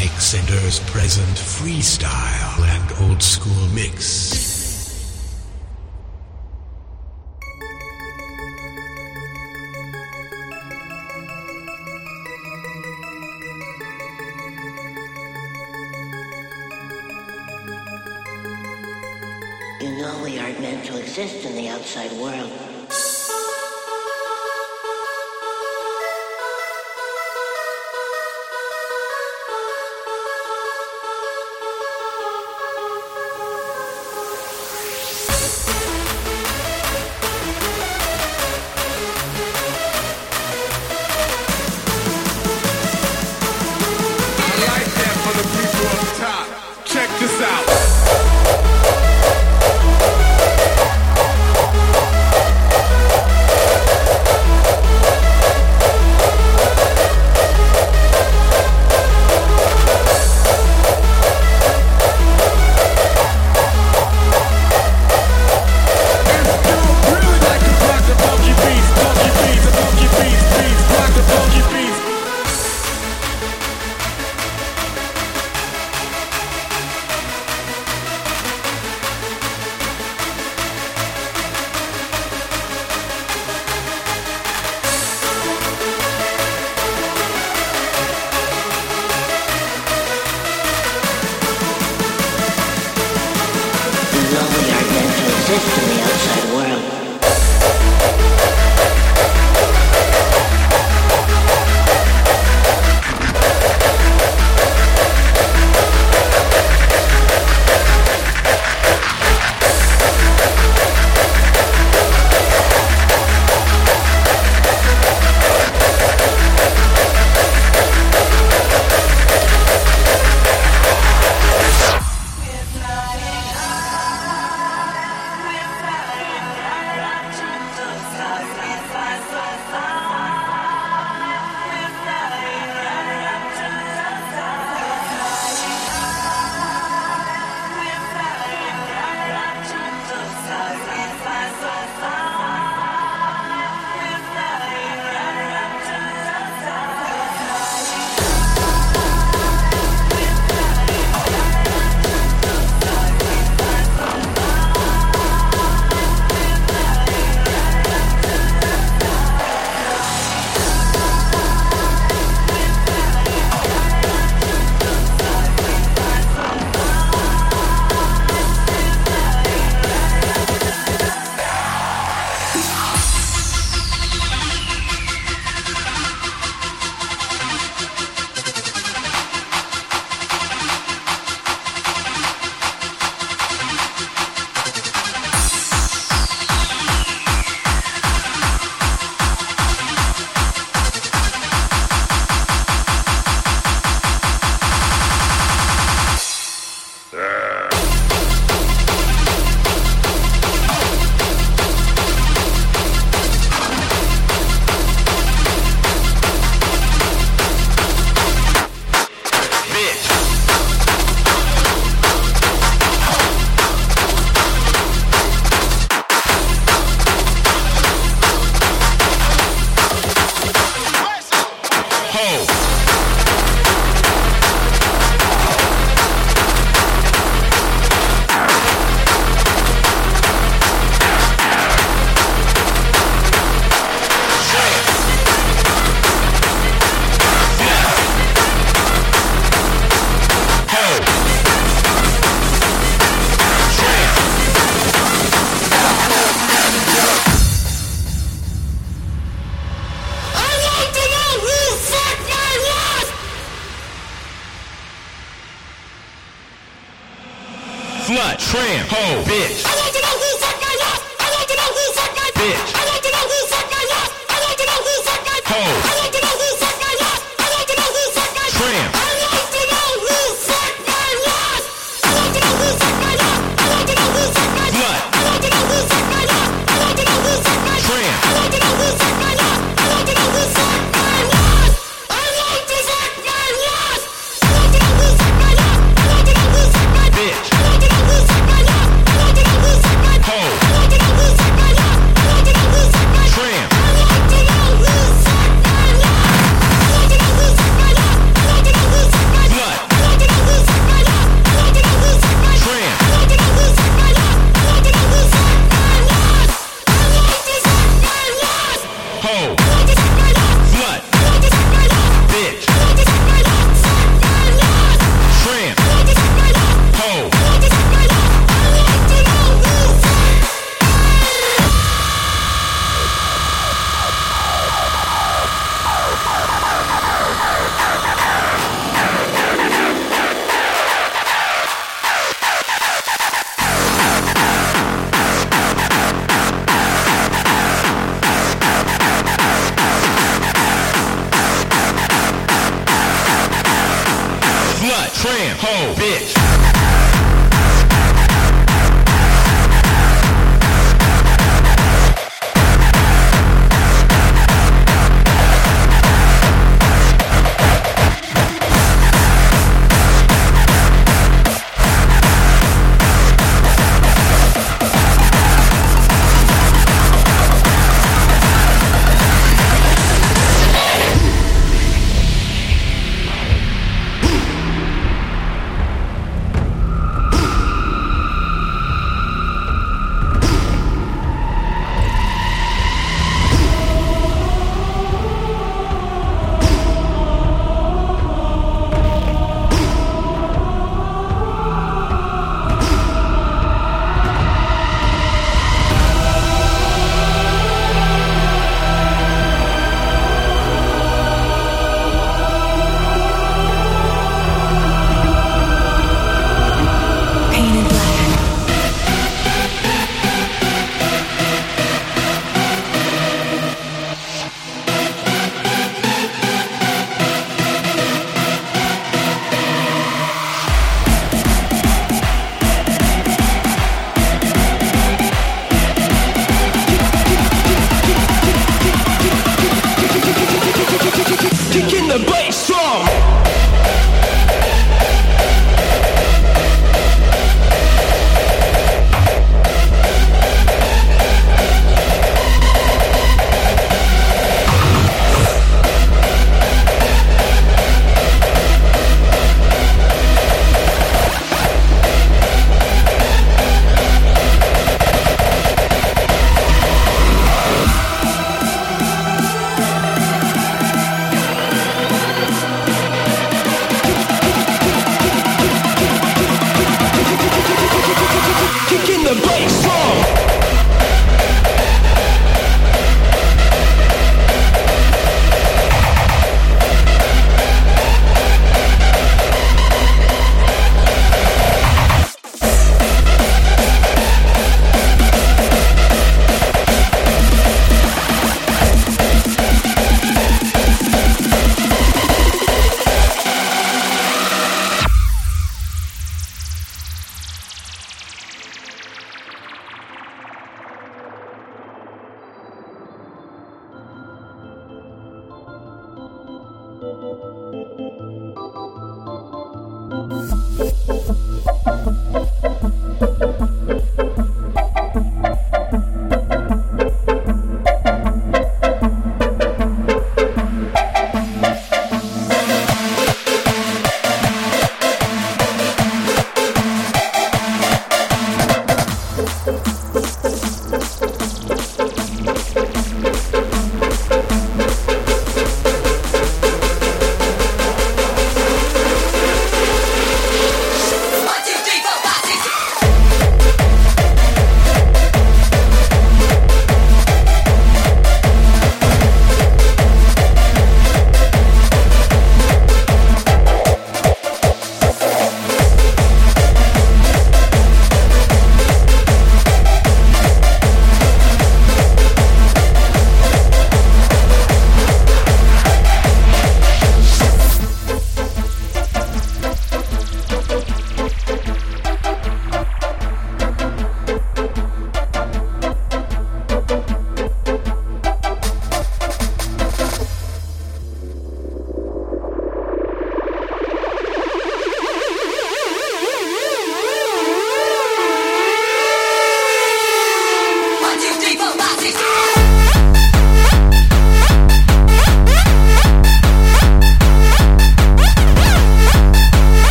Mike Senders present freestyle and old school mix. You know we aren't meant to exist in the outside world.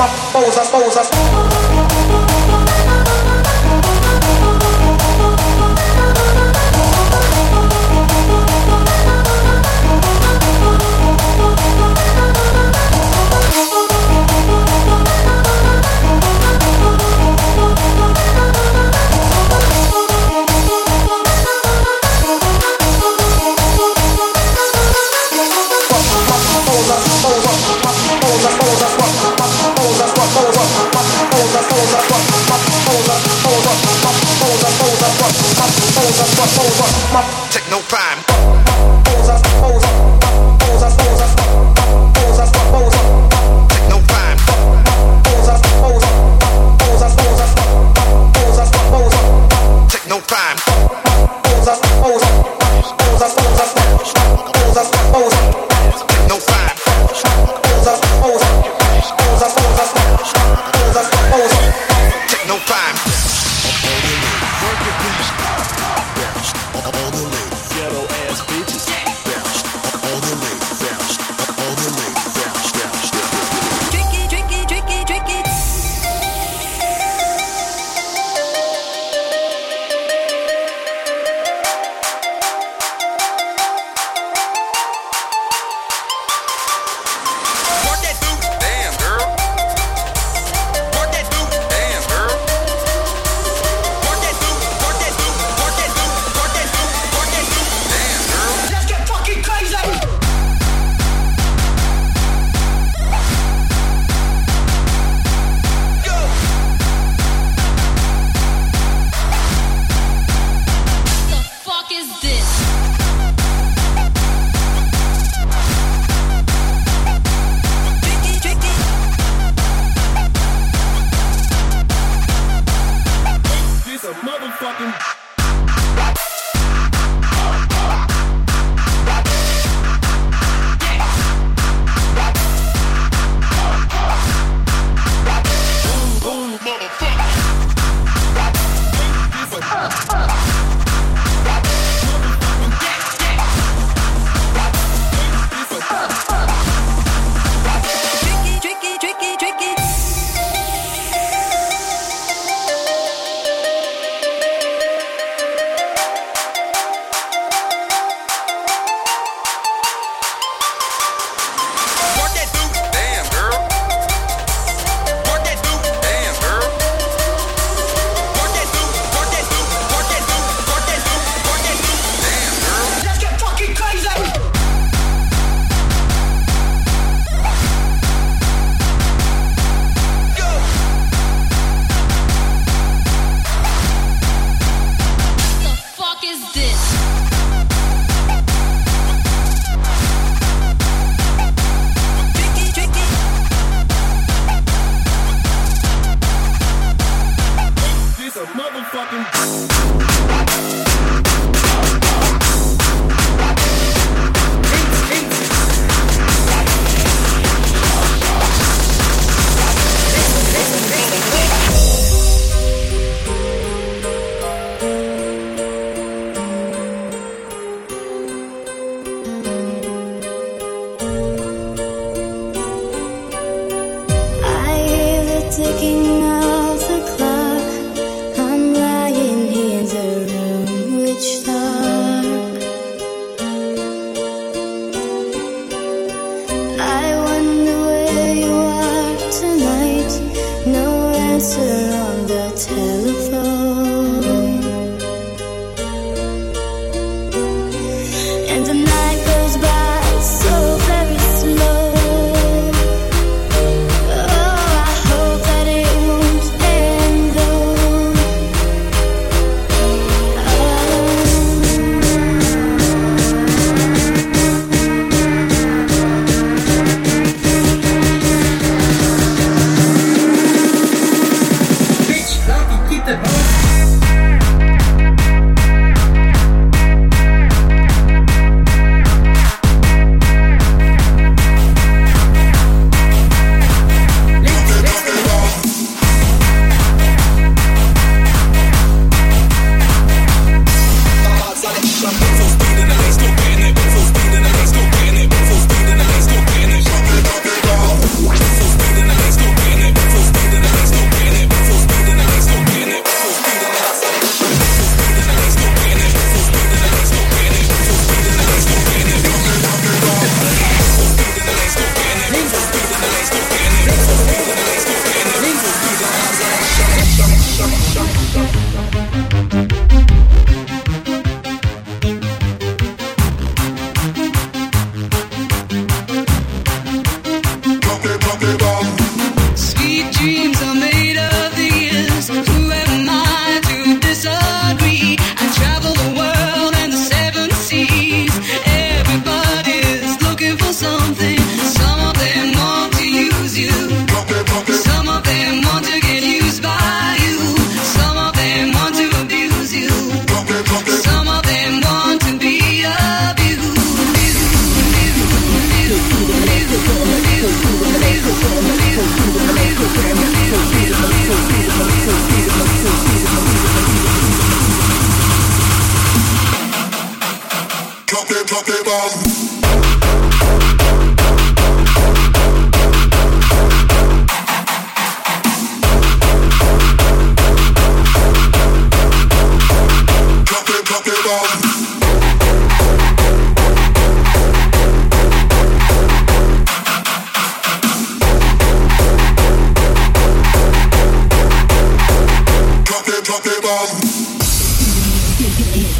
my foes, I suppose, I suppose.